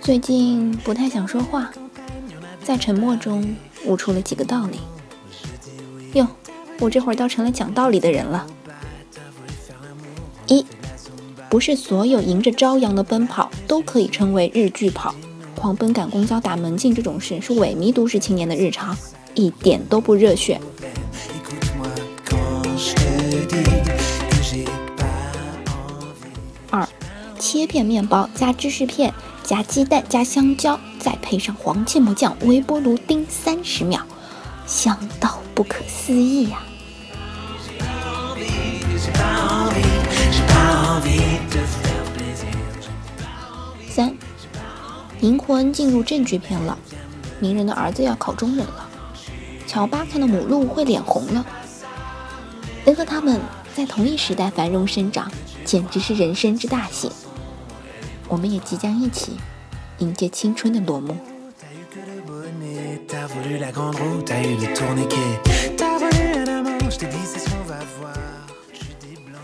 最近不太想说话，在沉默中悟出了几个道理。哟，我这会儿倒成了讲道理的人了。一，不是所有迎着朝阳的奔跑都可以称为日剧跑。狂奔赶公交打门禁这种事是萎靡都市青年的日常，一点都不热血。切片面包加芝士片加鸡蛋加香蕉，再配上黄芥末酱，微波炉叮三十秒，香到不可思议呀！三。银魂进入正剧片了，鸣人的儿子要考中忍了，乔巴看到母鹿会脸红了。能和他们在同一时代繁荣生长，简直是人生之大幸。我们也即将一起迎接青春的落幕。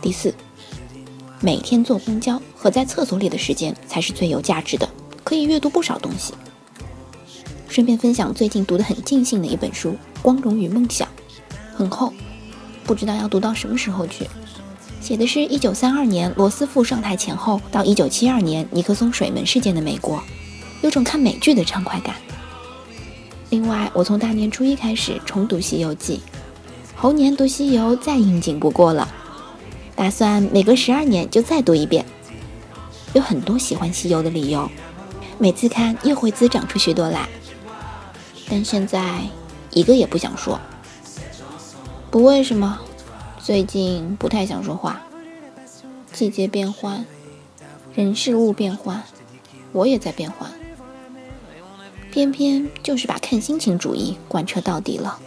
第四，每天坐公交和在厕所里的时间才是最有价值的。可以阅读不少东西。顺便分享最近读得很尽兴的一本书《光荣与梦想》，很厚，不知道要读到什么时候去。写的是一九三二年罗斯福上台前后到一九七二年尼克松水门事件的美国，有种看美剧的畅快感。另外，我从大年初一开始重读《西游记》，猴年读西游再应景不过了，打算每隔十二年就再读一遍。有很多喜欢西游的理由。每次看又会滋长出许多来，但现在一个也不想说。不为什么，最近不太想说话。季节变换，人事物变换，我也在变换。偏偏就是把看心情主义贯彻到底了。